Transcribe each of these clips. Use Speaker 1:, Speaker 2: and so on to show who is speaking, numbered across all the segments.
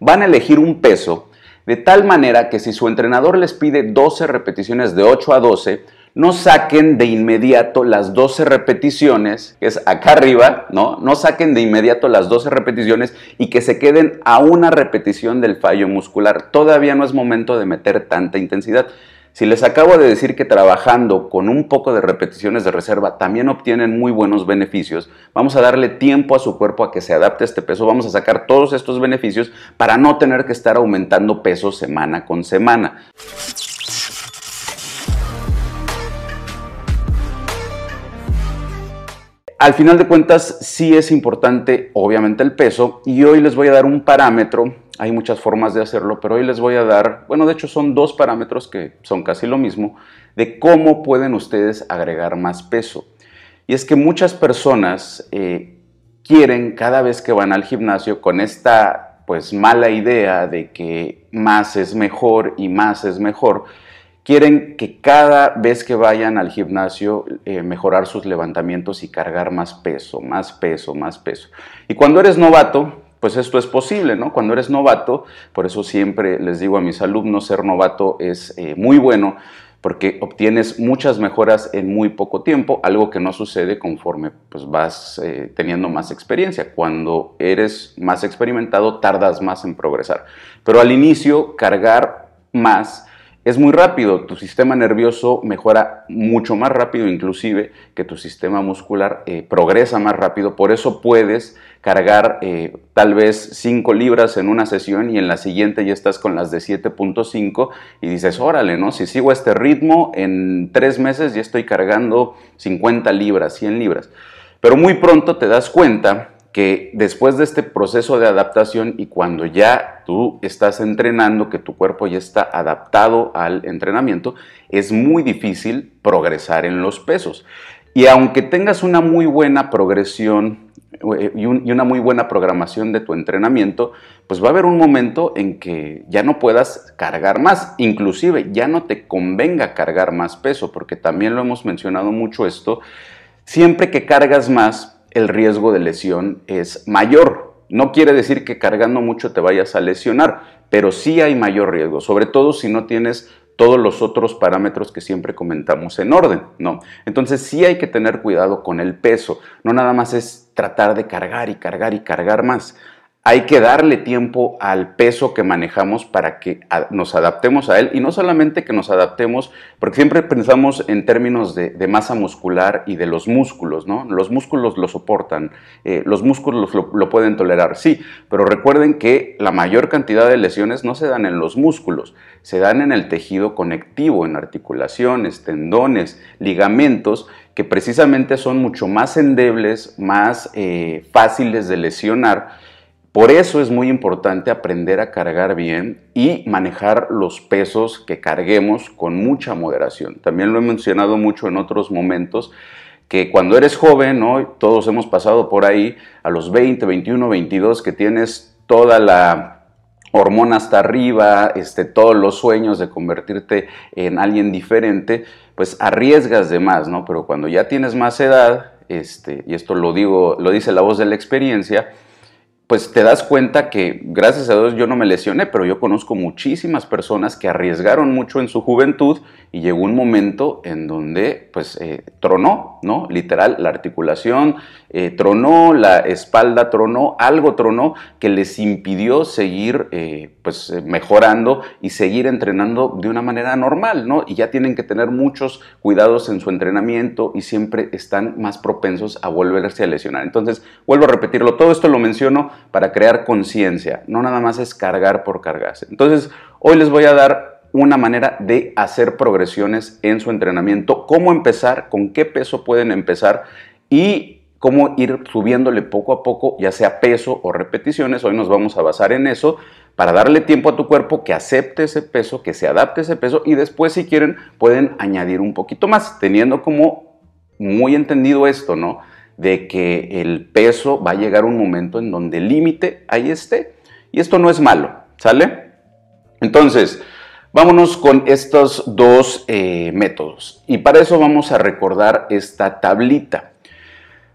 Speaker 1: van a elegir un peso de tal manera que si su entrenador les pide 12 repeticiones de 8 a 12, no saquen de inmediato las 12 repeticiones, que es acá arriba, ¿no? No saquen de inmediato las 12 repeticiones y que se queden a una repetición del fallo muscular. Todavía no es momento de meter tanta intensidad. Si les acabo de decir que trabajando con un poco de repeticiones de reserva también obtienen muy buenos beneficios, vamos a darle tiempo a su cuerpo a que se adapte a este peso, vamos a sacar todos estos beneficios para no tener que estar aumentando peso semana con semana. Al final de cuentas, sí es importante, obviamente, el peso, y hoy les voy a dar un parámetro. Hay muchas formas de hacerlo, pero hoy les voy a dar, bueno, de hecho son dos parámetros que son casi lo mismo, de cómo pueden ustedes agregar más peso. Y es que muchas personas eh, quieren cada vez que van al gimnasio con esta pues mala idea de que más es mejor y más es mejor, quieren que cada vez que vayan al gimnasio eh, mejorar sus levantamientos y cargar más peso, más peso, más peso. Y cuando eres novato, pues esto es posible, ¿no? Cuando eres novato, por eso siempre les digo a mis alumnos, ser novato es eh, muy bueno porque obtienes muchas mejoras en muy poco tiempo, algo que no sucede conforme pues, vas eh, teniendo más experiencia. Cuando eres más experimentado, tardas más en progresar. Pero al inicio, cargar más es muy rápido, tu sistema nervioso mejora mucho más rápido inclusive que tu sistema muscular eh, progresa más rápido, por eso puedes cargar eh, tal vez 5 libras en una sesión y en la siguiente ya estás con las de 7.5 y dices, órale, ¿no? Si sigo este ritmo, en 3 meses ya estoy cargando 50 libras, 100 libras. Pero muy pronto te das cuenta que después de este proceso de adaptación y cuando ya tú estás entrenando, que tu cuerpo ya está adaptado al entrenamiento, es muy difícil progresar en los pesos. Y aunque tengas una muy buena progresión eh, y, una muy buena programación de tu entrenamiento, pues va a haber un momento en que ya no puedas cargar más, inclusive ya no te convenga cargar más peso, porque también lo hemos mencionado mucho esto, siempre que cargas más, el riesgo de lesión es mayor. No quiere decir que cargando mucho te vayas a lesionar, pero sí hay mayor riesgo, sobre todo si no tienes todos los otros parámetros que siempre comentamos en orden, ¿no? Entonces sí hay que tener cuidado con el peso, no nada más es tratar de cargar y cargar y cargar más hay que darle tiempo al peso que manejamos para que nos adaptemos a él y no solamente que nos adaptemos, porque siempre pensamos en términos de, masa muscular y de los músculos, ¿no? Los músculos lo soportan, eh, los músculos lo, pueden tolerar, sí, pero recuerden que la mayor cantidad de lesiones no se dan en los músculos, se dan en el tejido conectivo, en articulaciones, tendones, ligamentos, que precisamente son mucho más endebles, más eh, fáciles de lesionar por eso es muy importante aprender a cargar bien y manejar los pesos que carguemos con mucha moderación. También lo he mencionado mucho en otros momentos que cuando eres joven, todos hemos pasado por ahí, a los 20, 21, 22, que tienes toda la hormona hasta arriba, este, todos los sueños de convertirte en alguien diferente, pues arriesgas de más, ¿no? Pero cuando ya tienes más edad, este, y esto lo digo, lo dice la voz de la experiencia, pues te das cuenta que gracias a Dios yo no me lesioné, pero yo conozco muchísimas personas que arriesgaron mucho en su juventud y llegó un momento en donde pues eh, tronó, ¿no? Literal, la articulación eh, tronó, la espalda tronó, algo tronó que les impidió seguir eh, pues mejorando y seguir entrenando de una manera normal, ¿no? Y ya tienen que tener muchos cuidados en su entrenamiento y siempre están más propensos a volverse a lesionar. Entonces, vuelvo a repetirlo, todo esto lo menciono para crear conciencia, no nada más es cargar por cargarse. Entonces, hoy les voy a dar una manera de hacer progresiones en su entrenamiento, cómo empezar, con qué peso pueden empezar y cómo ir subiéndole poco a poco, ya sea peso o repeticiones. Hoy nos vamos a basar en eso para darle tiempo a tu cuerpo que acepte ese peso, que se adapte ese peso y después si quieren pueden añadir un poquito más, teniendo como muy entendido esto, ¿no? De que el peso va a llegar un momento en donde el límite ahí esté. Y esto no es malo, ¿sale? Entonces, vámonos con estos dos eh, métodos. Y para eso vamos a recordar esta tablita.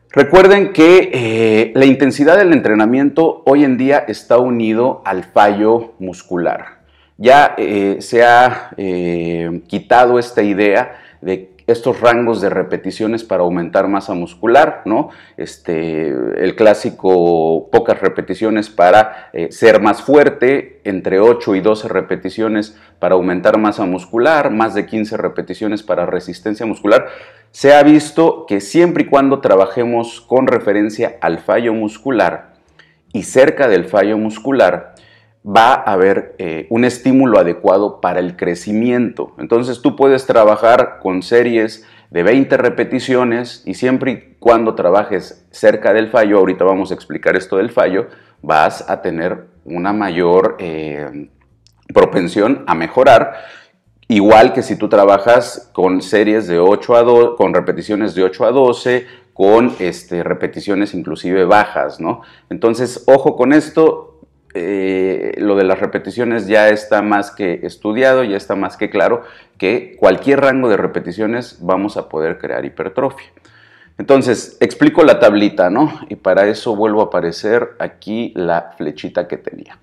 Speaker 1: Recuerden que eh, la intensidad del entrenamiento hoy en día está unido al fallo muscular. Ya eh, se ha quitado esta idea de estos rangos de repeticiones para aumentar masa muscular, ¿no? Este, el clásico pocas repeticiones para eh, ser más fuerte, entre 8 y 12 repeticiones para aumentar masa muscular, más de 15 repeticiones para resistencia muscular. Se ha visto que siempre y cuando trabajemos con referencia al fallo muscular y cerca del fallo muscular, va a haber eh, un estímulo adecuado para el crecimiento. Entonces tú puedes trabajar con series de 20 repeticiones y siempre y cuando trabajes cerca del fallo, ahorita vamos a explicar esto del fallo, vas a tener una mayor eh, propensión a mejorar. Igual que si tú trabajas con series de 8 a 2, con repeticiones de 8 a 12, con este, repeticiones inclusive bajas, ¿no? Entonces, ojo con esto, eh, lo de las repeticiones ya está más que estudiado, ya está más que claro que cualquier rango de repeticiones vamos a poder crear hipertrofia. Entonces, explico la tablita, ¿no? Y para eso vuelvo a aparecer aquí la flechita que tenía.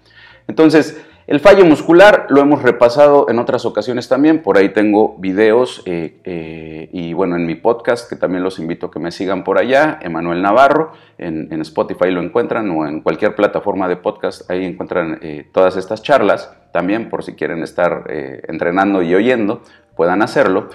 Speaker 1: Entonces, el fallo muscular lo hemos repasado en otras ocasiones también, por ahí tengo videos eh, eh, y bueno, en mi podcast, que también los invito a que me sigan por allá, Emanuel Navarro, en, Spotify lo encuentran o en cualquier plataforma de podcast, ahí encuentran eh, todas estas charlas, también por si quieren estar entrenando y oyendo, puedan hacerlo.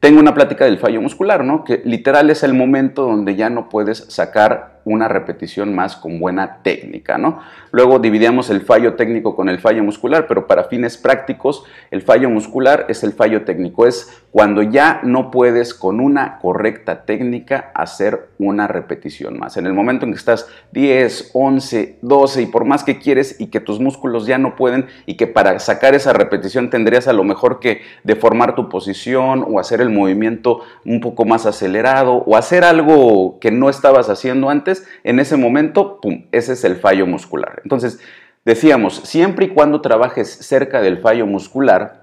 Speaker 1: Tengo una plática del fallo muscular, ¿no? Que literal es el momento donde ya no puedes sacar una repetición más con buena técnica, ¿no? Luego dividíamos el fallo técnico con el fallo muscular, pero para fines prácticos, el fallo muscular es el fallo técnico, es cuando ya no puedes con una correcta técnica hacer una repetición más. En el momento en que estás 10, 11, 12 y por más que quieres y que tus músculos ya no pueden y que para sacar esa repetición tendrías a lo mejor que deformar tu posición o hacer el movimiento un poco más acelerado o hacer algo que no estabas haciendo antes, en ese momento, ¡pum!, ese es el fallo muscular. Entonces, decíamos, siempre y cuando trabajes cerca del fallo muscular,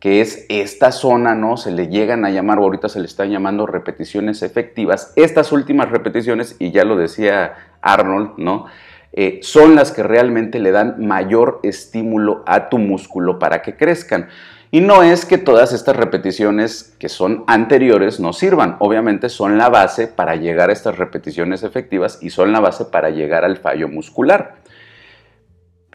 Speaker 1: que es esta zona, ¿no? Se le llegan a llamar, o ahorita se le están llamando repeticiones efectivas. Estas últimas repeticiones, y ya lo decía Arnold, ¿no? Eh, son las que realmente le dan mayor estímulo a tu músculo para que crezcan. Y no es que todas estas repeticiones que son anteriores no sirvan, obviamente son la base para llegar a estas repeticiones efectivas y son la base para llegar al fallo muscular.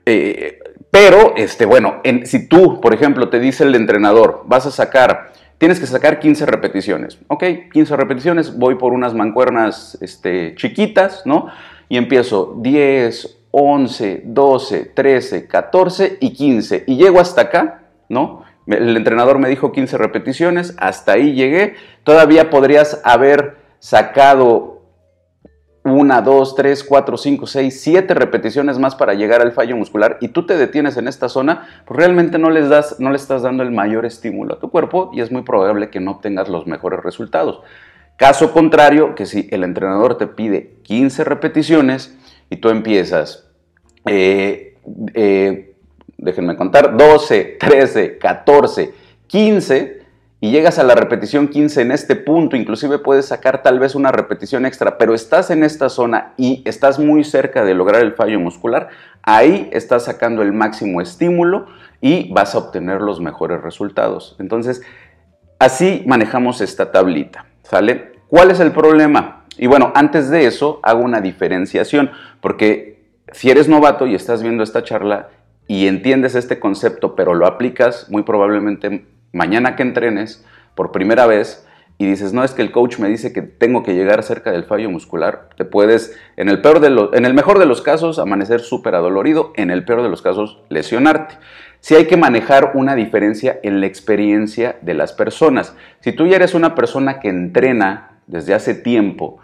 Speaker 1: Eh, pero, este, bueno, si tú, por ejemplo, te dice el entrenador, vas a sacar, tienes que sacar 15 repeticiones, ¿ok? 15 repeticiones, voy por unas mancuernas este, chiquitas, ¿no? Y empiezo 10, 11, 12, 13, 14 y 15. Y llego hasta acá, ¿no? El entrenador me dijo 15 repeticiones, hasta ahí llegué. Todavía podrías haber sacado una, dos, tres, cuatro, cinco, seis, siete repeticiones más para llegar al fallo muscular y tú te detienes en esta zona, pues realmente no, les das, no le estás dando el mayor estímulo a tu cuerpo y es muy probable que no obtengas los mejores resultados. Caso contrario, que si el entrenador te pide 15 repeticiones y tú empiezas eh, eh, déjenme contar, 12, 13, 14, 15 y llegas a la repetición 15 en este punto, inclusive puedes sacar tal vez una repetición extra, pero estás en esta zona y estás muy cerca de lograr el fallo muscular, ahí estás sacando el máximo estímulo y vas a obtener los mejores resultados. Entonces, así manejamos esta tablita, ¿sale? ¿Cuál es el problema? Y bueno, antes de eso hago una diferenciación, porque si eres novato y estás viendo esta charla y entiendes este concepto, pero lo aplicas muy probablemente mañana que entrenes por primera vez y dices, no, es que el coach me dice que tengo que llegar cerca del fallo muscular, te puedes, en el, peor de en el mejor de los casos, amanecer súper adolorido, en el peor de los casos, lesionarte. Si hay que manejar una diferencia en la experiencia de las personas. Si tú ya eres una persona que entrena desde hace tiempo,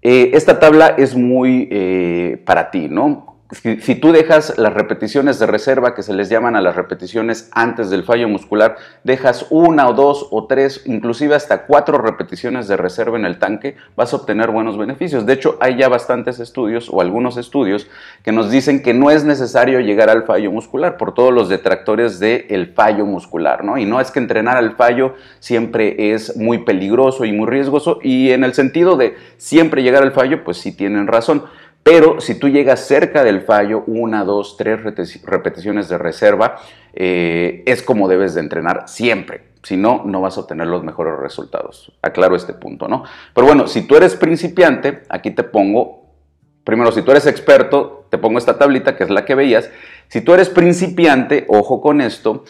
Speaker 1: eh, esta tabla es muy eh, para ti, ¿no? Si, tú dejas las repeticiones de reserva, que se les llaman a las repeticiones antes del fallo muscular, dejas una o dos o tres, inclusive hasta cuatro repeticiones de reserva en el tanque, vas a obtener buenos beneficios. De hecho, hay ya bastantes estudios o algunos estudios que nos dicen que no es necesario llegar al fallo muscular por todos los detractores del fallo muscular, ¿no? Y no es que entrenar al fallo siempre es muy peligroso y muy riesgoso y en el sentido de siempre llegar al fallo, pues sí tienen razón. Pero si tú llegas cerca del fallo, una, dos, tres repeticiones de reserva, eh, es como debes de entrenar siempre. Si no, no vas a obtener los mejores resultados. Aclaro este punto, ¿no? Pero bueno, si tú eres principiante, aquí te pongo, primero, si tú eres experto, te pongo esta tablita que es la que veías. Si tú eres principiante, ojo con esto,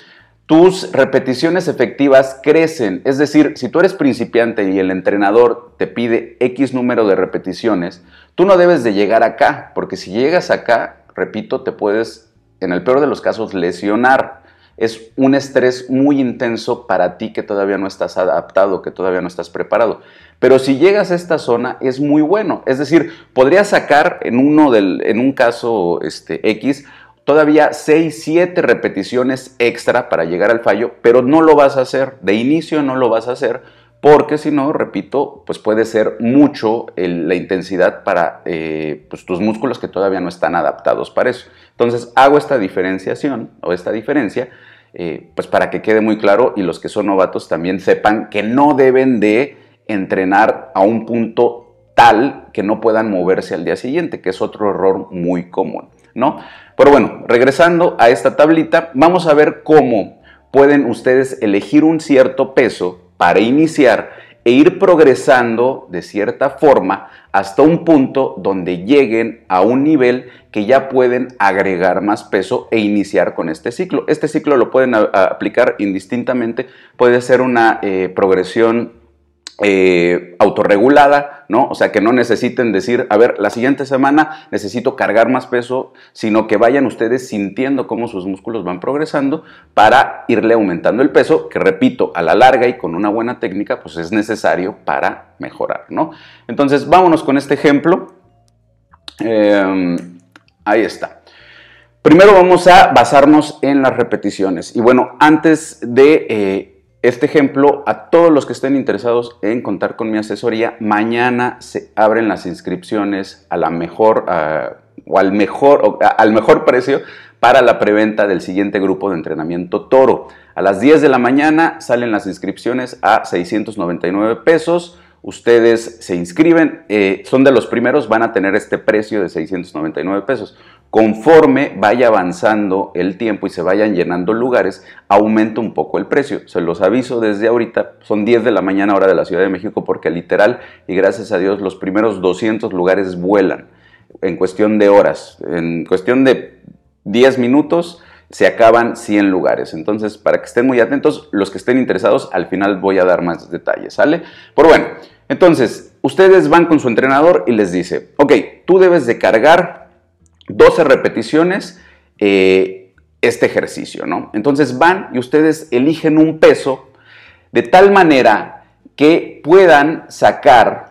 Speaker 1: tus repeticiones efectivas crecen. Es decir, si tú eres principiante y el entrenador te pide X número de repeticiones, tú no debes de llegar acá, porque si llegas acá, repito, te puedes, en el peor de los casos, lesionar. Es un estrés muy intenso para ti que todavía no estás adaptado, que todavía no estás preparado. Pero si llegas a esta zona es muy bueno. Es decir, podrías sacar en, uno del, en un caso este, X todavía 6, 7 repeticiones extra para llegar al fallo, pero no lo vas a hacer, de inicio no lo vas a hacer, porque si no, repito, pues puede ser mucho la intensidad para eh, pues tus músculos que todavía no están adaptados para eso. Entonces hago esta diferenciación o esta diferencia, eh, pues para que quede muy claro y los que son novatos también sepan que no deben de entrenar a un punto tal que no puedan moverse al día siguiente, que es otro error muy común, ¿no? Pero bueno, regresando a esta tablita, vamos a ver cómo pueden ustedes elegir un cierto peso para iniciar e ir progresando de cierta forma hasta un punto donde lleguen a un nivel que ya pueden agregar más peso e iniciar con este ciclo. Este ciclo lo pueden aplicar indistintamente, puede ser una eh, progresión eh, autorregulada, ¿no? O sea, que no necesiten decir, a ver, la siguiente semana necesito cargar más peso, sino que vayan ustedes sintiendo cómo sus músculos van progresando para irle aumentando el peso, que repito, a la larga y con una buena técnica, pues es necesario para mejorar, ¿no? Entonces, vámonos con este ejemplo. Em, ahí está. Primero vamos a basarnos en las repeticiones. Y bueno, antes de... Eh, este ejemplo, a todos los que estén interesados en contar con mi asesoría, mañana se abren las inscripciones a la mejor o al mejor al mejor precio para la preventa del siguiente grupo de entrenamiento Toro. A las 10 de la mañana salen las inscripciones a 699 pesos. Ustedes se inscriben, eh, son de los primeros, van a tener este precio de 699 pesos. Conforme vaya avanzando el tiempo y se vayan llenando lugares, aumenta un poco el precio. Se los aviso desde ahorita, son 10 de la mañana hora de la Ciudad de México porque literal y gracias a Dios los primeros 200 lugares vuelan en cuestión de horas, en cuestión de 10 minutos se acaban 100 lugares. Entonces, para que estén muy atentos, los que estén interesados, al final voy a dar más detalles, ¿sale? Pero bueno, entonces, ustedes van con su entrenador y les dice, ok, tú debes de cargar 12 repeticiones eh, este ejercicio, ¿no? Entonces van y ustedes eligen un peso de tal manera que puedan sacar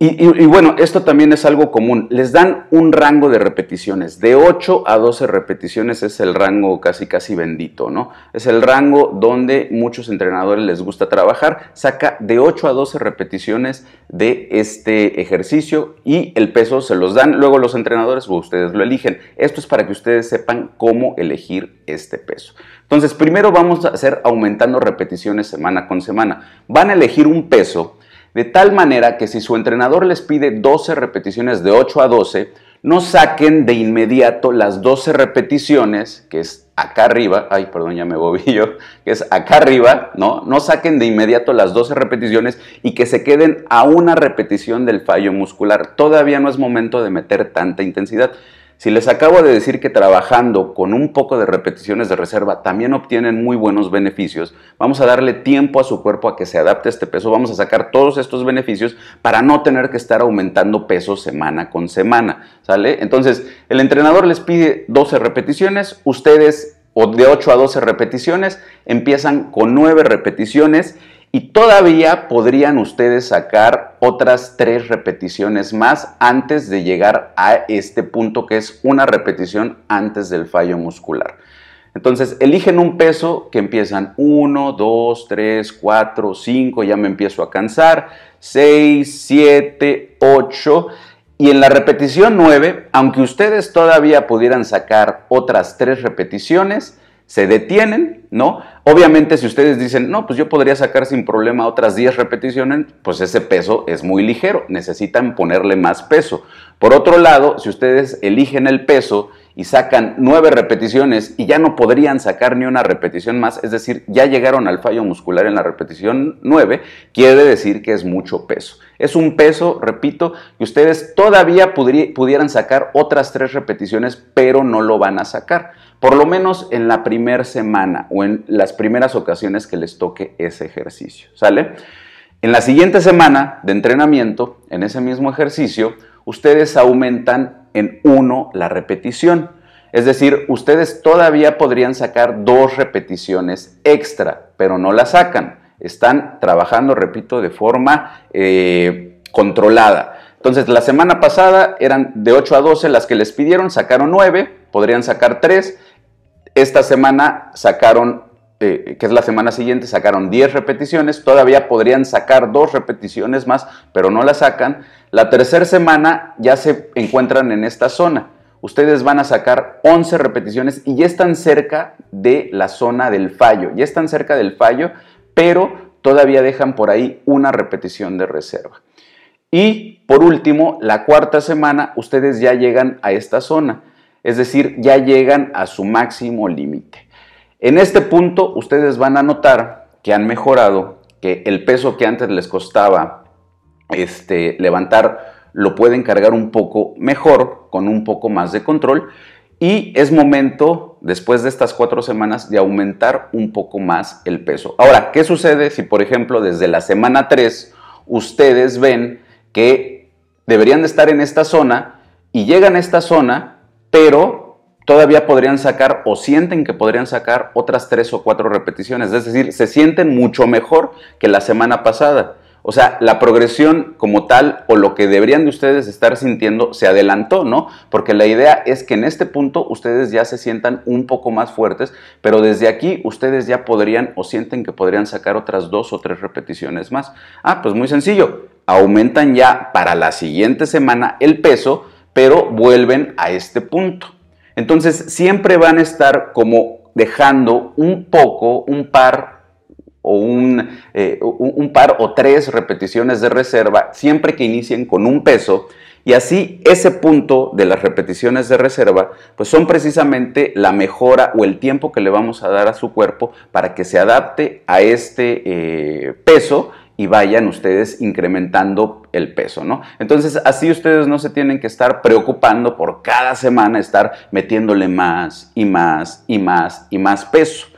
Speaker 1: y, bueno, esto también es algo común. Les dan un rango de repeticiones. De 8 a 12 repeticiones es el rango casi casi bendito, ¿no? Es el rango donde muchos entrenadores les gusta trabajar. Saca de 8 a 12 repeticiones de este ejercicio y el peso se los dan. Luego los entrenadores o ustedes lo eligen. Esto es para que ustedes sepan cómo elegir este peso. Entonces, primero vamos a hacer aumentando repeticiones semana con semana. Van a elegir un peso de tal manera que si su entrenador les pide 12 repeticiones de 8 a 12, no saquen de inmediato las 12 repeticiones, que es acá arriba, ay, perdón, ya me yo, que es acá arriba, ¿no? No saquen de inmediato las 12 repeticiones y que se queden a una repetición del fallo muscular. Todavía no es momento de meter tanta intensidad. Si les acabo de decir que trabajando con un poco de repeticiones de reserva también obtienen muy buenos beneficios, vamos a darle tiempo a su cuerpo a que se adapte a este peso, vamos a sacar todos estos beneficios para no tener que estar aumentando peso semana con semana, ¿sale? Entonces, el entrenador les pide 12 repeticiones, ustedes o de 8 a 12 repeticiones, empiezan con 9 repeticiones y todavía podrían ustedes sacar otras tres repeticiones más antes de llegar a este punto que es una repetición antes del fallo muscular. Entonces, eligen un peso que empiezan 1, 2, 3, 4, 5, ya me empiezo a cansar, 6, 7, 8. Y en la repetición 9, aunque ustedes todavía pudieran sacar otras tres repeticiones, se detienen, ¿no? Obviamente si ustedes dicen, no, pues yo podría sacar sin problema otras 10 repeticiones, pues ese peso es muy ligero, necesitan ponerle más peso. Por otro lado, si ustedes eligen el peso y sacan 9 repeticiones y ya no podrían sacar ni una repetición más, es decir, ya llegaron al fallo muscular en la repetición 9, quiere decir que es mucho peso. Es un peso, repito, que ustedes todavía pudieran sacar otras 3 repeticiones, pero no lo van a sacar por lo menos en la primera semana o en las primeras ocasiones que les toque ese ejercicio, ¿sale? En la siguiente semana de entrenamiento, en ese mismo ejercicio, ustedes aumentan en uno la repetición. Es decir, ustedes todavía podrían sacar dos repeticiones extra, pero no la sacan. Están trabajando, repito, de forma eh, controlada. Entonces, la semana pasada eran de 8 a 12 las que les pidieron, sacaron 9, podrían sacar 3 esta semana sacaron, eh, que es la semana siguiente, sacaron 10 repeticiones, todavía podrían sacar dos repeticiones más, pero no las sacan. La tercera semana ya se encuentran en esta zona. Ustedes van a sacar 11 repeticiones y ya están cerca de la zona del fallo, ya están cerca del fallo, pero todavía dejan por ahí una repetición de reserva. Y por último, la cuarta semana, ustedes ya llegan a esta zona es decir, ya llegan a su máximo límite. En este punto ustedes van a notar que han mejorado, que el peso que antes les costaba este, levantar lo pueden cargar un poco mejor, con un poco más de control, y es momento, después de estas cuatro semanas, de aumentar un poco más el peso. Ahora, ¿qué sucede si, por ejemplo, desde la semana 3 ustedes ven que deberían de estar en esta zona y llegan a esta zona pero todavía podrían sacar o sienten que podrían sacar otras tres o cuatro repeticiones. Es decir, se sienten mucho mejor que la semana pasada. O sea, la progresión como tal o lo que deberían de ustedes estar sintiendo se adelantó, ¿no? Porque la idea es que en este punto ustedes ya se sientan un poco más fuertes, pero desde aquí ustedes ya podrían o sienten que podrían sacar otras dos o tres repeticiones más. Ah, pues muy sencillo. Aumentan ya para la siguiente semana el peso pero vuelven a este punto. Entonces siempre van a estar como dejando un poco, un par o un, eh, un, par o tres repeticiones de reserva siempre que inicien con un peso. Y así ese punto de las repeticiones de reserva pues son precisamente la mejora o el tiempo que le vamos a dar a su cuerpo para que se adapte a este eh, peso y vayan ustedes incrementando el peso, ¿no? Entonces, así ustedes no se tienen que estar preocupando por cada semana estar metiéndole más y más y más y más peso.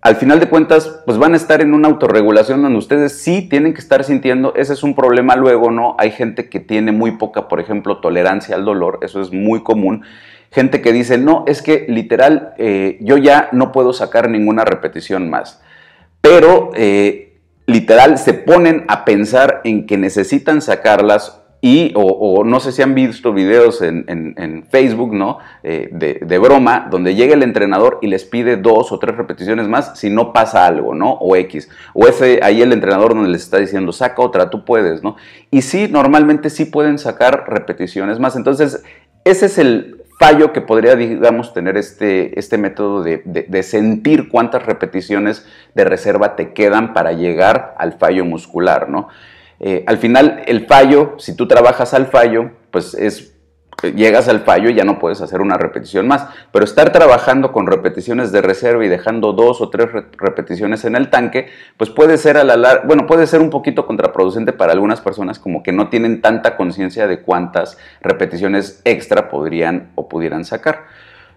Speaker 1: Al final de cuentas, pues van a estar en una autorregulación donde ustedes sí tienen que estar sintiendo, ese es un problema luego, ¿no? Hay gente que tiene muy poca, por ejemplo, tolerancia al dolor, eso es muy común. Gente que dice, no, es que literal, eh, yo ya no puedo sacar ninguna repetición más. Pero eh, literal se ponen a pensar en que necesitan sacarlas y, o, no sé si han visto videos en, Facebook, ¿no? Eh, de, broma, donde llega el entrenador y les pide dos o tres repeticiones más si no pasa algo, ¿no? O X. O ese, ahí el entrenador donde les está diciendo, saca otra, tú puedes, ¿no? Y sí, normalmente sí pueden sacar repeticiones más. Entonces, ese es el fallo que podría, digamos, tener este, este método de, sentir cuántas repeticiones de reserva te quedan para llegar al fallo muscular, ¿no? Eh, al final, el fallo, si tú trabajas al fallo, pues es llegas al fallo y ya no puedes hacer una repetición más. Pero estar trabajando con repeticiones de reserva y dejando dos o tres repeticiones en el tanque, pues puede ser a la bueno, puede ser un poquito contraproducente para algunas personas como que no tienen tanta conciencia de cuántas repeticiones extra podrían o pudieran sacar.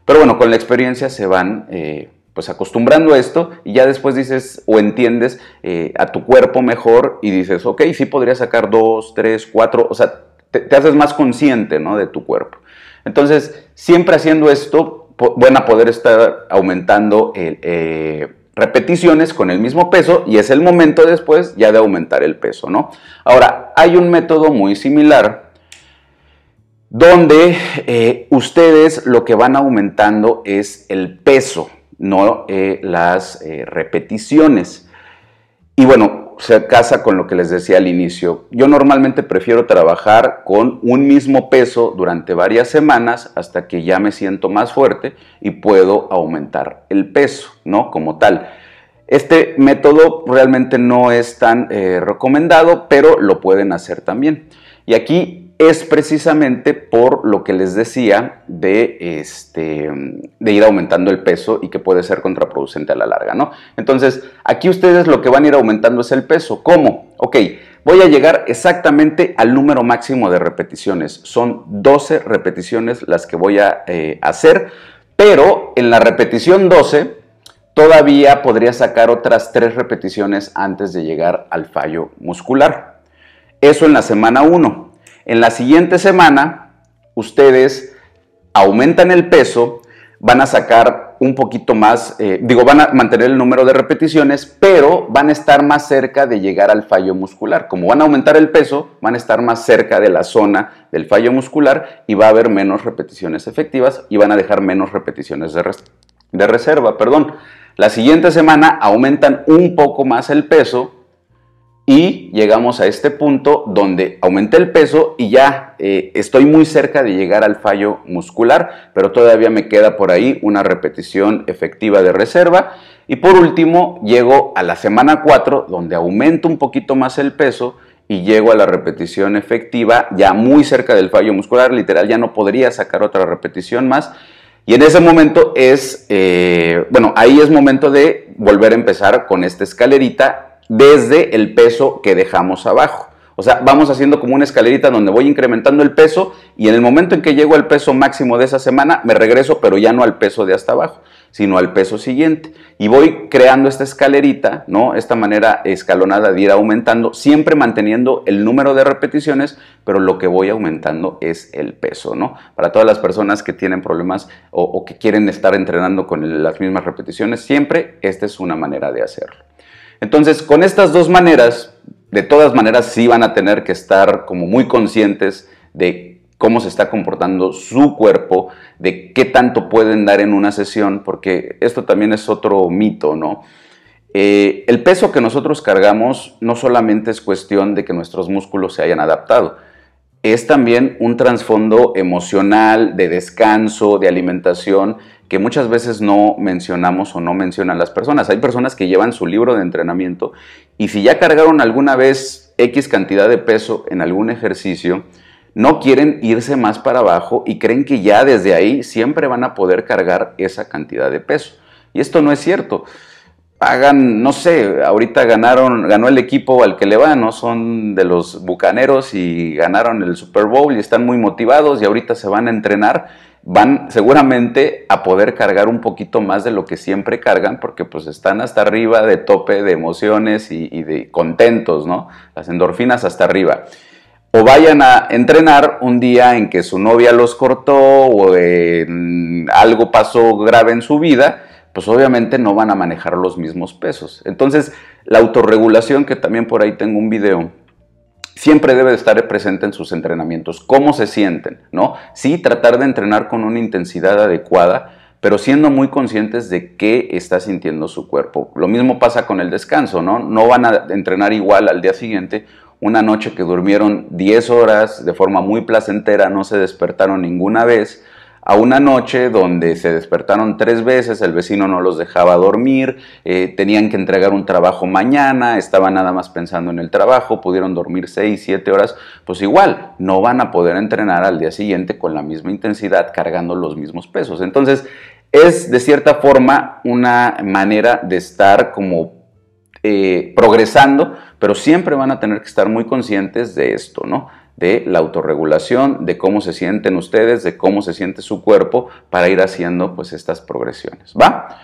Speaker 1: Pero bueno, con la experiencia se van eh, pues acostumbrando a esto y ya después dices o entiendes eh, a tu cuerpo mejor y dices, ok, sí podría sacar dos, tres, cuatro, o sea, te, haces más consciente ¿no? de tu cuerpo. Entonces, siempre haciendo esto, van a poder estar aumentando el, eh, repeticiones con el mismo peso y es el momento después ya de aumentar el peso, ¿no? Ahora, hay un método muy similar donde eh, ustedes lo que van aumentando es el peso, no eh, las repeticiones. Y bueno, se casa con lo que les decía al inicio. Yo normalmente prefiero trabajar con un mismo peso durante varias semanas hasta que ya me siento más fuerte y puedo aumentar el peso, ¿no? Como tal. Este método realmente no es tan recomendado, pero lo pueden hacer también. Y aquí es precisamente por lo que les decía de, este, de ir aumentando el peso y que puede ser contraproducente a la larga, ¿no? Entonces, aquí ustedes lo que van a ir aumentando es el peso. ¿Cómo? Ok, voy a llegar exactamente al número máximo de repeticiones. Son 12 repeticiones las que voy a eh, hacer, pero en la repetición 12 todavía podría sacar otras 3 repeticiones antes de llegar al fallo muscular. Eso en la semana 1. En la siguiente semana, ustedes aumentan el peso, van a sacar un poquito más, eh, digo, van a mantener el número de repeticiones, pero van a estar más cerca de llegar al fallo muscular. Como van a aumentar el peso, van a estar más cerca de la zona del fallo muscular y va a haber menos repeticiones efectivas y van a dejar menos repeticiones de, de reserva. Perdón. La siguiente semana aumentan un poco más el peso, y llegamos a este punto donde aumenté el peso y ya eh, estoy muy cerca de llegar al fallo muscular, pero todavía me queda por ahí una repetición efectiva de reserva. Y por último, llego a la semana 4 donde aumento un poquito más el peso y llego a la repetición efectiva ya muy cerca del fallo muscular, literal ya no podría sacar otra repetición más. Y en ese momento es, eh, bueno, ahí es momento de volver a empezar con esta escalerita desde el peso que dejamos abajo. O sea, vamos haciendo como una escalerita donde voy incrementando el peso y en el momento en que llego al peso máximo de esa semana, me regreso, pero ya no al peso de hasta abajo, sino al peso siguiente. Y voy creando esta escalerita, ¿no? Esta manera escalonada de ir aumentando, siempre manteniendo el número de repeticiones, pero lo que voy aumentando es el peso, ¿no? Para todas las personas que tienen problemas o, o que quieren estar entrenando con las mismas repeticiones, siempre esta es una manera de hacerlo. Entonces, con estas dos maneras, de todas maneras sí van a tener que estar como muy conscientes de cómo se está comportando su cuerpo, de qué tanto pueden dar en una sesión, porque esto también es otro mito, ¿no? Eh, el peso que nosotros cargamos no solamente es cuestión de que nuestros músculos se hayan adaptado, es también un trasfondo emocional, de descanso, de alimentación, que muchas veces no mencionamos o no mencionan las personas. Hay personas que llevan su libro de entrenamiento y si ya cargaron alguna vez X cantidad de peso en algún ejercicio, no quieren irse más para abajo y creen que ya desde ahí siempre van a poder cargar esa cantidad de peso. Y esto no es cierto. Pagan, no sé, ahorita ganaron, ganó el equipo al que le va, ¿no? Son de los bucaneros y ganaron el Super Bowl y están muy motivados y ahorita se van a entrenar van seguramente a poder cargar un poquito más de lo que siempre cargan porque pues están hasta arriba de tope de emociones y, de contentos, ¿no? Las endorfinas hasta arriba. O vayan a entrenar un día en que su novia los cortó o algo pasó grave en su vida, pues obviamente no van a manejar los mismos pesos. Entonces, la autorregulación, que también por ahí tengo un video, siempre debe de estar presente en sus entrenamientos. ¿Cómo se sienten? ¿No? Sí, tratar de entrenar con una intensidad adecuada, pero siendo muy conscientes de qué está sintiendo su cuerpo. Lo mismo pasa con el descanso, ¿no? No van a entrenar igual al día siguiente. Una noche que durmieron 10 horas de forma muy placentera, no se despertaron ninguna vez, a una noche donde se despertaron tres veces, el vecino no los dejaba dormir, eh, tenían que entregar un trabajo mañana, estaban nada más pensando en el trabajo, pudieron dormir seis, siete horas, pues igual no van a poder entrenar al día siguiente con la misma intensidad cargando los mismos pesos. Entonces es de cierta forma una manera de estar como eh, progresando, pero siempre van a tener que estar muy conscientes de esto, ¿no? De la autorregulación, de cómo se sienten ustedes, de cómo se siente su cuerpo para ir haciendo pues estas progresiones. ¿Va?